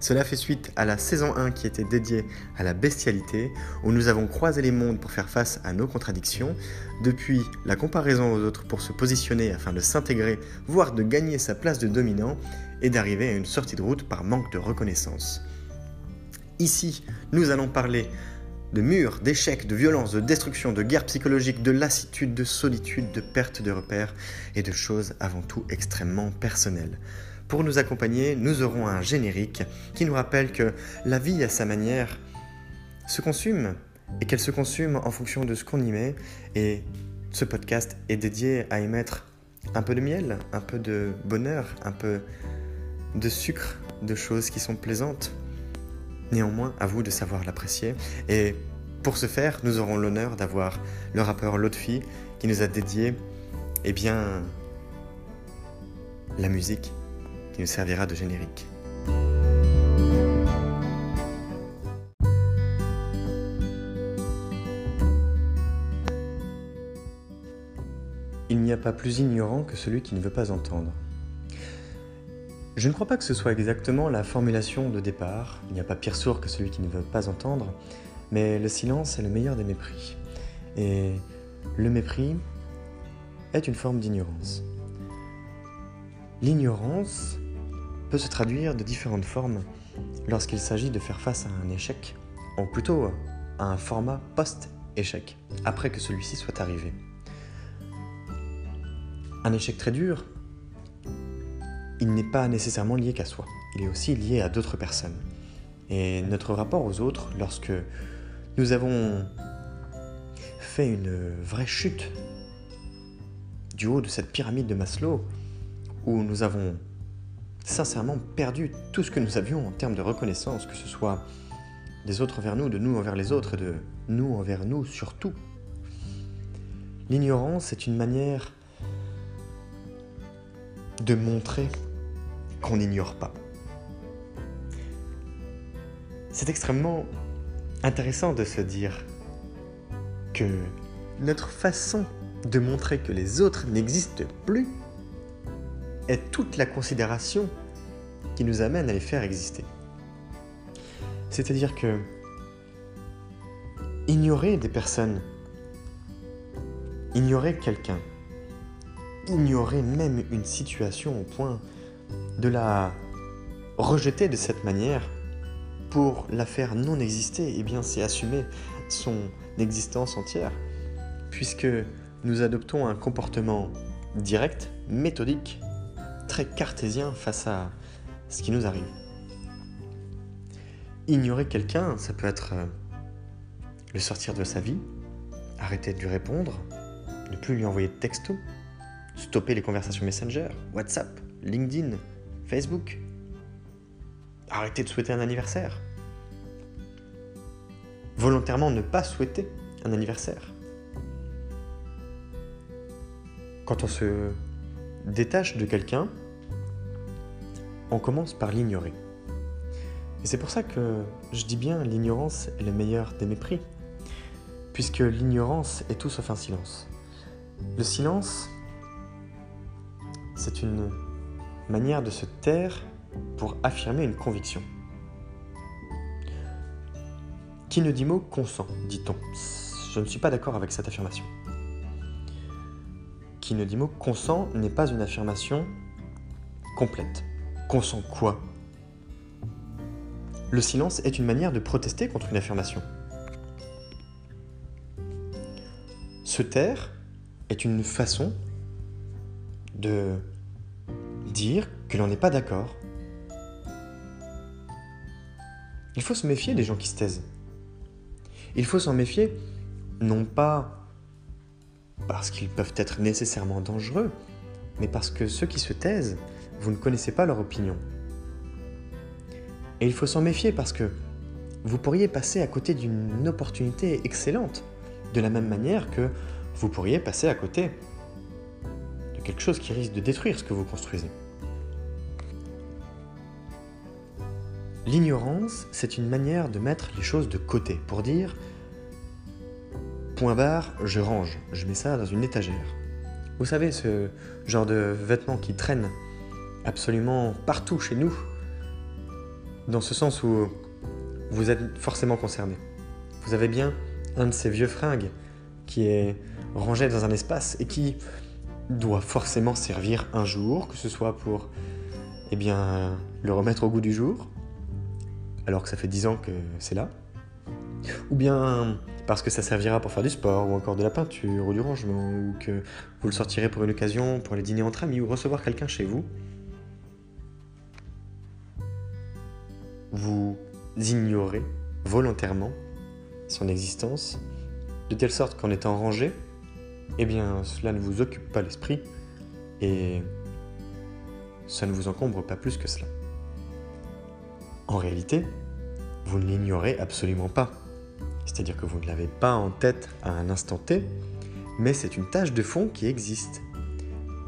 Cela fait suite à la saison 1 qui était dédiée à la bestialité, où nous avons croisé les mondes pour faire face à nos contradictions, depuis la comparaison aux autres pour se positionner afin de s'intégrer, voire de gagner sa place de dominant, et d'arriver à une sortie de route par manque de reconnaissance. Ici, nous allons parler de murs, d'échecs, de violence, de destruction, de guerre psychologique, de lassitude, de solitude, de perte de repères et de choses avant tout extrêmement personnelles. Pour nous accompagner, nous aurons un générique qui nous rappelle que la vie à sa manière se consume et qu'elle se consume en fonction de ce qu'on y met. Et ce podcast est dédié à y mettre un peu de miel, un peu de bonheur, un peu de sucre, de choses qui sont plaisantes. Néanmoins, à vous de savoir l'apprécier. Et pour ce faire, nous aurons l'honneur d'avoir le rappeur Lotfi qui nous a dédié, eh bien, la musique qui nous servira de générique. Il n'y a pas plus ignorant que celui qui ne veut pas entendre. Je ne crois pas que ce soit exactement la formulation de départ, il n'y a pas pire sourd que celui qui ne veut pas entendre, mais le silence est le meilleur des mépris. Et le mépris est une forme d'ignorance. L'ignorance peut se traduire de différentes formes lorsqu'il s'agit de faire face à un échec, ou plutôt à un format post-échec, après que celui-ci soit arrivé. Un échec très dur, il n'est pas nécessairement lié qu'à soi, il est aussi lié à d'autres personnes. Et notre rapport aux autres, lorsque nous avons fait une vraie chute du haut de cette pyramide de Maslow, où nous avons sincèrement perdu tout ce que nous avions en termes de reconnaissance, que ce soit des autres envers nous, de nous envers les autres, et de nous envers nous surtout. L'ignorance est une manière de montrer qu'on n'ignore pas. C'est extrêmement intéressant de se dire que notre façon de montrer que les autres n'existent plus est toute la considération qui nous amène à les faire exister. C'est-à-dire que ignorer des personnes, ignorer quelqu'un, ignorer même une situation au point de la rejeter de cette manière pour la faire non exister, eh bien c'est assumer son existence entière, puisque nous adoptons un comportement direct, méthodique, très cartésien face à ce qui nous arrive. Ignorer quelqu'un, ça peut être euh, le sortir de sa vie, arrêter de lui répondre, ne plus lui envoyer de texto, stopper les conversations Messenger, WhatsApp, LinkedIn, Facebook, arrêter de souhaiter un anniversaire, volontairement ne pas souhaiter un anniversaire. Quand on se détache de quelqu'un, on commence par l'ignorer. Et c'est pour ça que je dis bien l'ignorance est le meilleur des mépris, puisque l'ignorance est tout sauf un silence. Le silence, c'est une manière de se taire pour affirmer une conviction. Qui ne dit mot consent, dit-on. Je ne suis pas d'accord avec cette affirmation. Qui ne dit mot consent n'est pas une affirmation complète. Consent quoi? Le silence est une manière de protester contre une affirmation. Se taire est une façon de dire que l'on n'est pas d'accord. Il faut se méfier des gens qui se taisent. Il faut s'en méfier non pas parce qu'ils peuvent être nécessairement dangereux, mais parce que ceux qui se taisent vous ne connaissez pas leur opinion. Et il faut s'en méfier parce que vous pourriez passer à côté d'une opportunité excellente, de la même manière que vous pourriez passer à côté de quelque chose qui risque de détruire ce que vous construisez. L'ignorance, c'est une manière de mettre les choses de côté pour dire point barre, je range, je mets ça dans une étagère. Vous savez, ce genre de vêtements qui traînent absolument partout chez nous, dans ce sens où vous êtes forcément concerné. Vous avez bien un de ces vieux fringues qui est rangé dans un espace et qui doit forcément servir un jour, que ce soit pour eh bien, le remettre au goût du jour, alors que ça fait 10 ans que c'est là, ou bien parce que ça servira pour faire du sport, ou encore de la peinture, ou du rangement, ou que vous le sortirez pour une occasion, pour aller dîner entre amis, ou recevoir quelqu'un chez vous, vous ignorez volontairement son existence, de telle sorte qu'en étant rangé, eh bien cela ne vous occupe pas l'esprit, et ça ne vous encombre pas plus que cela. En réalité, vous ne l'ignorez absolument pas. C'est-à-dire que vous ne l'avez pas en tête à un instant T, mais c'est une tâche de fond qui existe.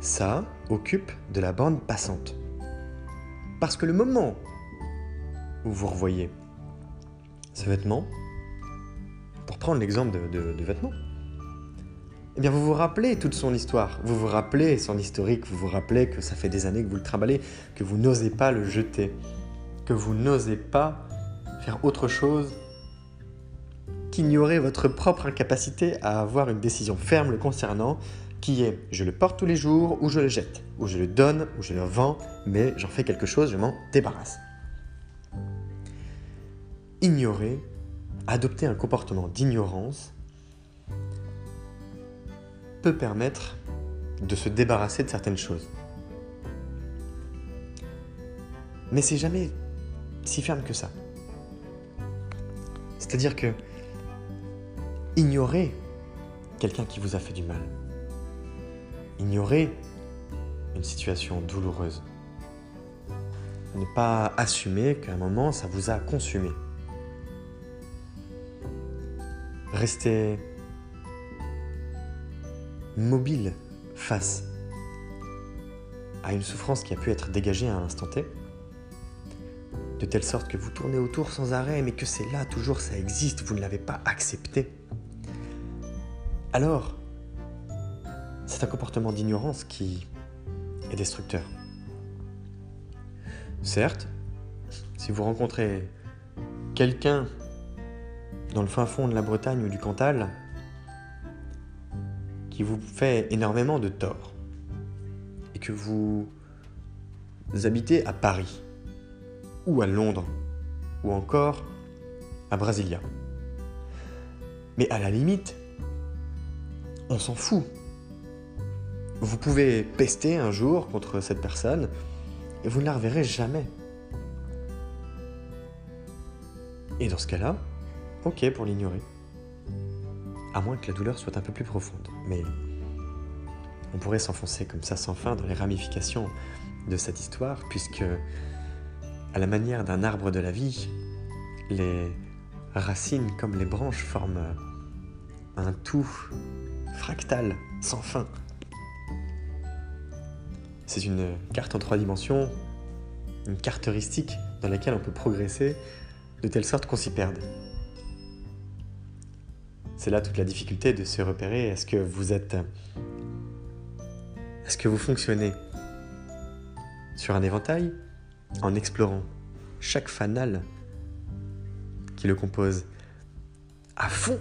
Ça occupe de la bande passante. Parce que le moment où vous revoyez ce vêtement, pour prendre l'exemple de, vêtements, eh bien vous vous rappelez toute son histoire, vous vous rappelez son historique, vous vous rappelez que ça fait des années que vous le trimballez, que vous n'osez pas le jeter, que vous n'osez pas faire autre chose qu'ignorer votre propre incapacité à avoir une décision ferme le concernant, qui est je le porte tous les jours ou je le jette, ou je le donne ou je le vends, mais j'en fais quelque chose, je m'en débarrasse. Ignorer, adopter un comportement d'ignorance, peut permettre de se débarrasser de certaines choses. Mais c'est jamais si ferme que ça. C'est-à-dire que ignorer quelqu'un qui vous a fait du mal, ignorer une situation douloureuse, ne pas assumer qu'à un moment ça vous a consumé. Rester mobile face à une souffrance qui a pu être dégagée à un instant T, de telle sorte que vous tournez autour sans arrêt, mais que c'est là toujours, ça existe, vous ne l'avez pas accepté. Alors, c'est un comportement d'ignorance qui est destructeur. Certes, si vous rencontrez quelqu'un dans le fin fond de la Bretagne ou du Cantal qui vous fait énormément de tort et que vous habitez à Paris, ou à Londres, ou encore à Brasilia. Mais à la limite, on s'en fout. Vous pouvez pester un jour contre cette personne et vous ne la reverrez jamais. Et dans ce cas-là, ok pour l'ignorer. À moins que la douleur soit un peu plus profonde. Mais on pourrait s'enfoncer comme ça sans fin dans les ramifications de cette histoire, puisque à la manière d'un arbre de la vie, les racines comme les branches forment un tout fractal sans fin. C'est une carte en trois dimensions, une carte heuristique dans laquelle on peut progresser de telle sorte qu'on s'y perde. C'est là toute la difficulté de se repérer. Est-ce que vous êtes. Est-ce que vous fonctionnez sur un éventail en explorant chaque fanal qui le compose à fond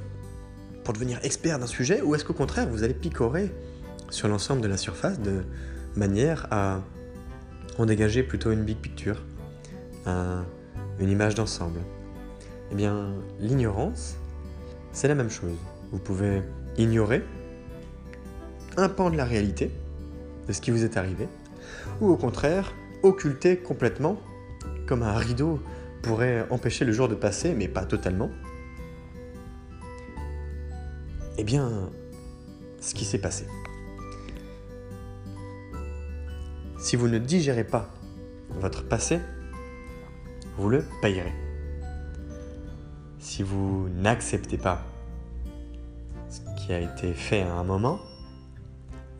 pour devenir expert d'un sujet ou est-ce qu'au contraire vous allez picorer sur l'ensemble de la surface de manière à en dégager plutôt une big picture, une image d'ensemble? Eh bien, l'ignorance, c'est la même chose. Vous pouvez ignorer un pan de la réalité, de ce qui vous est arrivé, ou au contraire, occulter complètement, comme un rideau pourrait empêcher le jour de passer, mais pas totalement. Eh bien, ce qui s'est passé. Si vous ne digérez pas votre passé, vous le payerez. Si vous n'acceptez pas ce qui a été fait à un moment,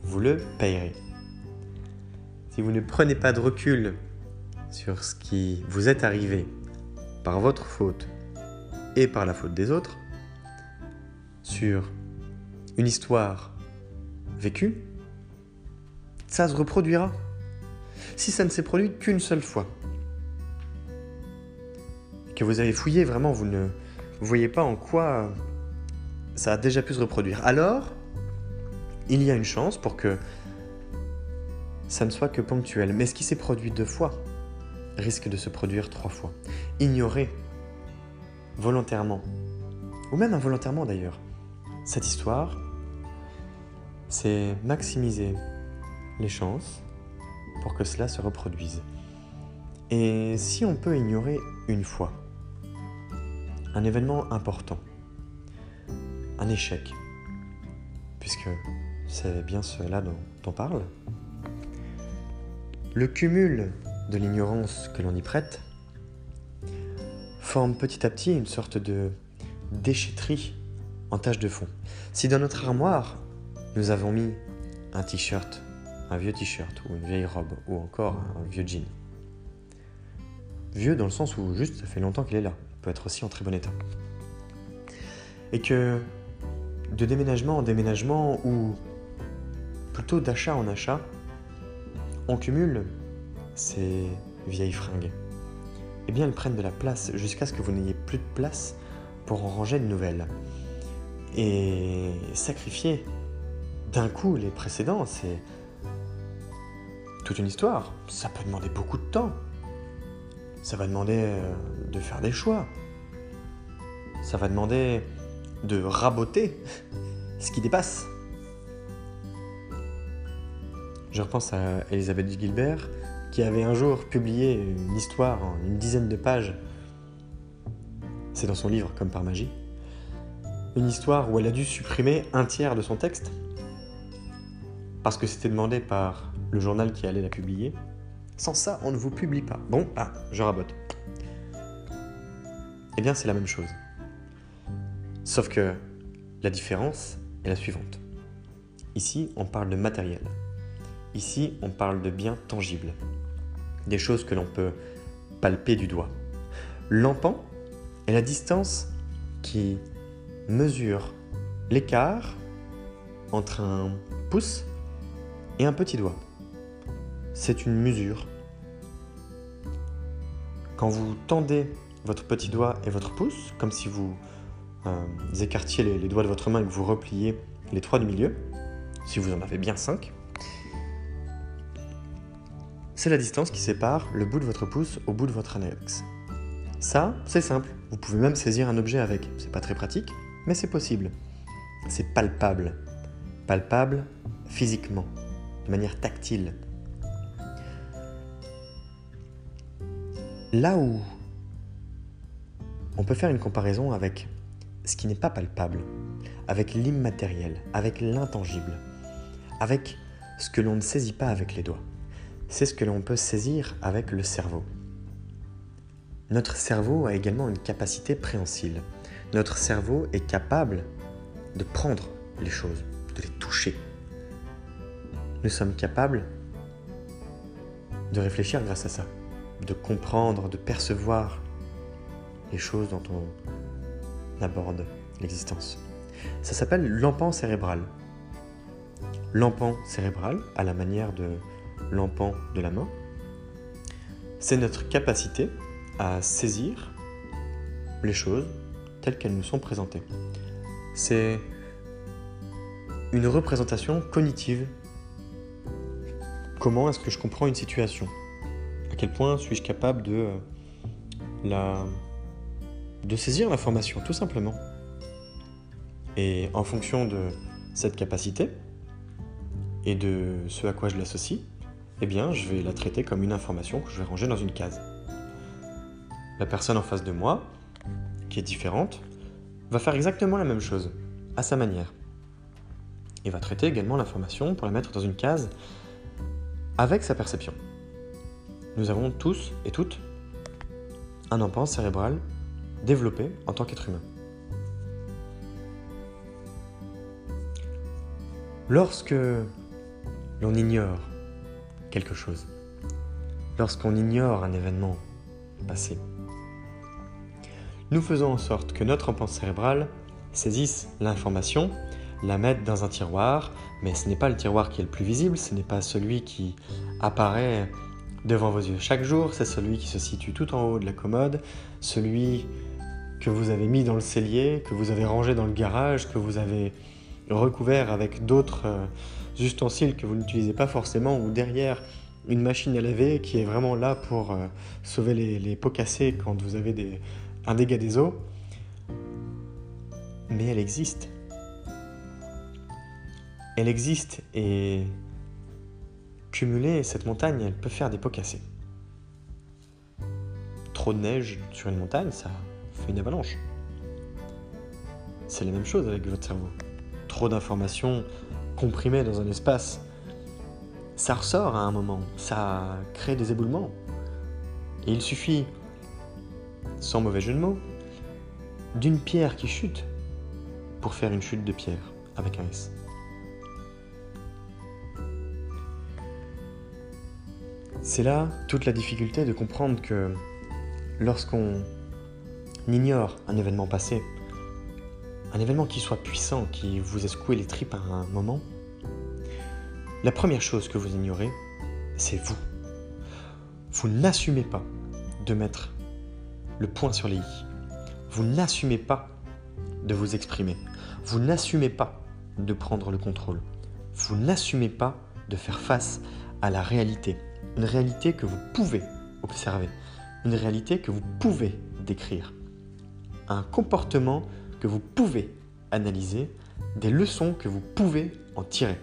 vous le payerez. Si vous ne prenez pas de recul sur ce qui vous est arrivé par votre faute et par la faute des autres, sur une histoire vécue, ça se reproduira. Si ça ne s'est produit qu'une seule fois, que vous avez fouillé, vraiment, vous ne voyez pas en quoi ça a déjà pu se reproduire. Alors, il y a une chance pour que ça ne soit que ponctuel. Mais ce qui s'est produit deux fois risque de se produire trois fois. Ignorer volontairement, ou même involontairement d'ailleurs, cette histoire, c'est maximiser les chances pour que cela se reproduise. Et si on peut ignorer une fois un événement important, un échec, puisque c'est bien cela dont on parle, le cumul de l'ignorance que l'on y prête forme petit à petit une sorte de déchetterie en tâche de fond. Si dans notre armoire, nous avons mis un t-shirt, un vieux t-shirt ou une vieille robe ou encore un vieux jean, vieux dans le sens où juste ça fait longtemps qu'il est là, peut être aussi en très bon état, et que de déménagement en déménagement ou plutôt d'achat en achat, on cumule ces vieilles fringues. Eh bien, elles prennent de la place jusqu'à ce que vous n'ayez plus de place pour en ranger de nouvelles. Et sacrifier d'un coup les précédents, c'est toute une histoire. Ça peut demander beaucoup de temps. Ça va demander euh, de faire des choix. Ça va demander de raboter ce qui dépasse. Je repense à Elisabeth Gilbert, qui avait un jour publié une histoire en une dizaine de pages. C'est dans son livre, comme par magie. Une histoire où elle a dû supprimer un tiers de son texte, parce que c'était demandé par le journal qui allait la publier. Sans ça, on ne vous publie pas. Bon, ah, je rabote. Eh bien, c'est la même chose. Sauf que la différence est la suivante. Ici, on parle de matériel. Ici, on parle de biens tangibles, des choses que l'on peut palper du doigt. L'empan est la distance qui mesure l'écart entre un pouce et un petit doigt. C'est une mesure. Quand vous tendez votre petit doigt et votre pouce, comme si vous euh, écartiez les, doigts de votre main et que vous repliez les trois du milieu, si vous en avez bien cinq, c'est la distance qui sépare le bout de votre pouce au bout de votre index. Ça, c'est simple. Vous pouvez même saisir un objet avec. C'est pas très pratique, mais c'est possible. C'est palpable. Palpable physiquement, de manière tactile. Là où on peut faire une comparaison avec ce qui n'est pas palpable, avec l'immatériel, avec l'intangible, avec ce que l'on ne saisit pas avec les doigts c'est ce que l'on peut saisir avec le cerveau. Notre cerveau a également une capacité préhensile. Notre cerveau est capable de prendre les choses, de les toucher. Nous sommes capables de réfléchir grâce à ça, de comprendre, de percevoir les choses dont on aborde l'existence. Ça s'appelle l'empan cérébral. L'empan cérébral, à la manière de l'empan de la main, c'est notre capacité à saisir les choses telles qu'elles nous sont présentées. C'est une représentation cognitive. Comment est-ce que je comprends une situation? À quel point suis-je capable de, euh, saisir l'information, tout simplement Et en fonction de cette capacité et de ce à quoi je l'associe, eh bien, je vais la traiter comme une information que je vais ranger dans une case. La personne en face de moi, qui est différente, va faire exactement la même chose, à sa manière. Et va traiter également l'information pour la mettre dans une case avec sa perception. Nous avons tous et toutes un empan cérébral développé en tant qu'être humain. Lorsque l'on ignore quelque chose, lorsqu'on ignore un événement passé, nous faisons en sorte que notre enfant cérébral saisisse l'information, la mette dans un tiroir, mais ce n'est pas le tiroir qui est le plus visible, ce n'est pas celui qui apparaît devant vos yeux chaque jour, c'est celui qui se situe tout en haut de la commode, celui que vous avez mis dans le cellier, que vous avez rangé dans le garage, que vous avez recouvert avec d'autres euh, ustensiles que vous n'utilisez pas forcément, ou derrière une machine à laver qui est vraiment là pour euh, sauver les, pots cassés quand vous avez un dégât des eaux. Mais elle existe. Elle existe et cumulée, cette montagne, elle peut faire des pots cassés. Trop de neige sur une montagne, ça fait une avalanche. C'est la même chose avec votre cerveau. Trop d'informations comprimées dans un espace, ça ressort à un moment, ça crée des éboulements. Et il suffit, sans mauvais jeu de mots, d'une pierre qui chute pour faire une chute de pierre avec un S. C'est là toute la difficulté de comprendre que lorsqu'on ignore un événement passé, un événement qui soit puissant, qui vous a secoué les tripes à un moment, la première chose que vous ignorez, c'est vous. Vous n'assumez pas de mettre le point sur les i. Vous n'assumez pas de vous exprimer. Vous n'assumez pas de prendre le contrôle. Vous n'assumez pas de faire face à la réalité une réalité que vous pouvez observer, une réalité que vous pouvez décrire, un comportement que vous pouvez analyser, des leçons que vous pouvez en tirer.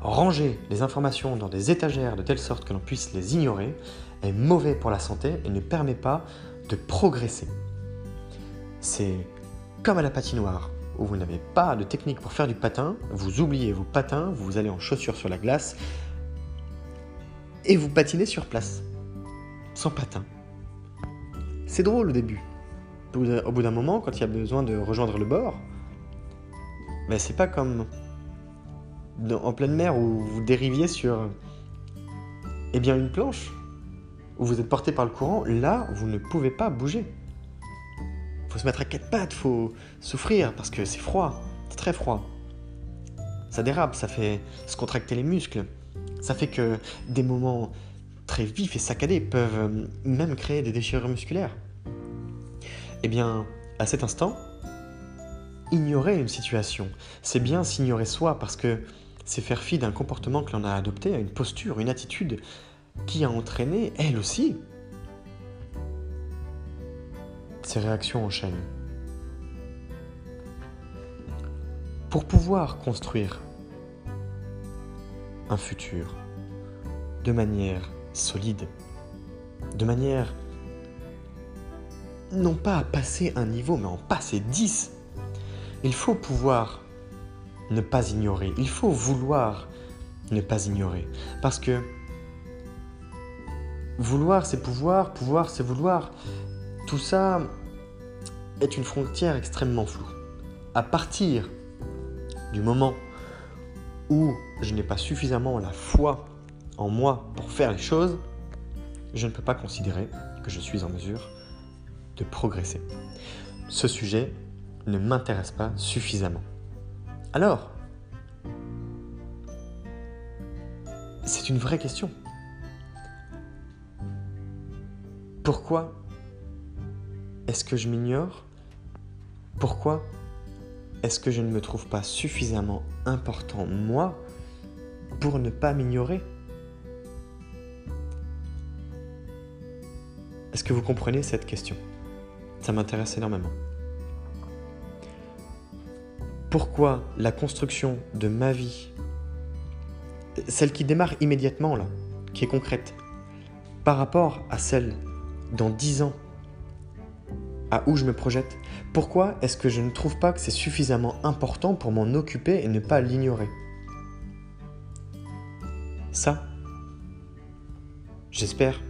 Ranger les informations dans des étagères de telle sorte que l'on puisse les ignorer est mauvais pour la santé et ne permet pas de progresser. C'est comme à la patinoire, où vous n'avez pas de technique pour faire du patin, vous oubliez vos patins, vous allez en chaussures sur la glace, et vous patinez sur place, sans patin. C'est drôle au début. Au bout d'un moment, quand il y a besoin de rejoindre le bord, ben c'est pas comme en pleine mer où vous dériviez sur eh bien une planche où vous êtes porté par le courant. Là, vous ne pouvez pas bouger. Faut se mettre à quatre pattes, faut souffrir parce que c'est froid, c'est très froid. Ça dérape, ça fait se contracter les muscles. Ça fait que des moments très vifs et saccadés peuvent euh, même créer des déchirures musculaires. Eh bien, à cet instant, ignorer une situation, c'est bien s'ignorer soi parce que c'est faire fi d'un comportement que l'on a adopté, à une posture, une attitude qui a entraîné, elle aussi, ces réactions en chaîne. Pour pouvoir construire un futur de manière solide, de manière non pas à passer un niveau, mais en passer dix. Il faut pouvoir ne pas ignorer, il faut vouloir ne pas ignorer, parce que vouloir c'est pouvoir, pouvoir c'est vouloir, tout ça est une frontière extrêmement floue. À partir du moment je n'ai pas suffisamment la foi en moi pour faire les choses, je ne peux pas considérer que je suis en mesure de progresser. Ce sujet ne m'intéresse pas suffisamment. Alors, c'est une vraie question. Pourquoi est-ce que je m'ignore? Pourquoi est-ce que je ne me trouve pas suffisamment important, moi, pour ne pas m'ignorer Est-ce que vous comprenez cette question? Ça m'intéresse énormément. Pourquoi la construction de ma vie, celle qui démarre immédiatement là, qui est concrète, par rapport à celle dans dix ans, à où je me projette, pourquoi est-ce que je ne trouve pas que c'est suffisamment important pour m'en occuper et ne pas l'ignorer Ça, j'espère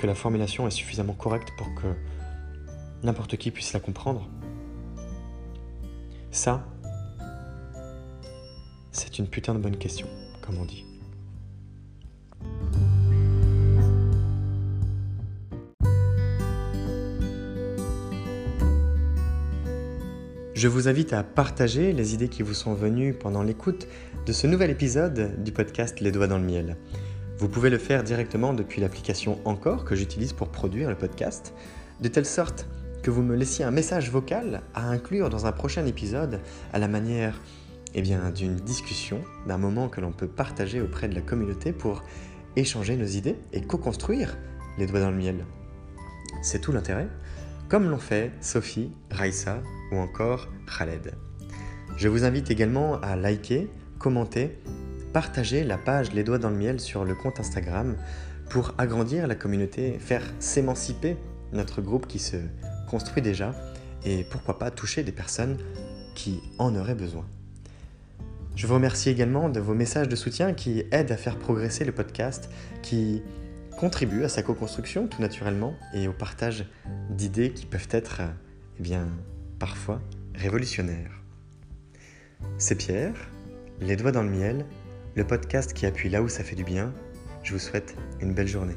que la formulation est suffisamment correcte pour que n'importe qui puisse la comprendre. Ça, C'est une putain de bonne question, comme on dit. Je vous invite à partager les idées qui vous sont venues pendant l'écoute de ce nouvel épisode du podcast Les Doigts dans le Miel. Vous pouvez le faire directement depuis l'application Encore que j'utilise pour produire le podcast, de telle sorte que vous me laissiez un message vocal à inclure dans un prochain épisode à la manière eh d'une discussion, d'un moment que l'on peut partager auprès de la communauté pour échanger nos idées et co-construire les doigts dans le miel. C'est tout l'intérêt, comme l'ont fait Sophie, Raissa ou encore Khaled. Je vous invite également à liker, commenter, partager la page Les Doigts dans le Miel sur le compte Instagram pour agrandir la communauté, faire s'émanciper notre groupe qui se construit déjà et pourquoi pas toucher des personnes qui en auraient besoin. Je vous remercie également de vos messages de soutien qui aident à faire progresser le podcast, qui contribuent à sa co-construction tout naturellement et au partage d'idées qui peuvent être eh bien, parfois révolutionnaire. C'est Pierre, Les Doigts dans le Miel, le podcast qui appuie là où ça fait du bien. Je vous souhaite une belle journée.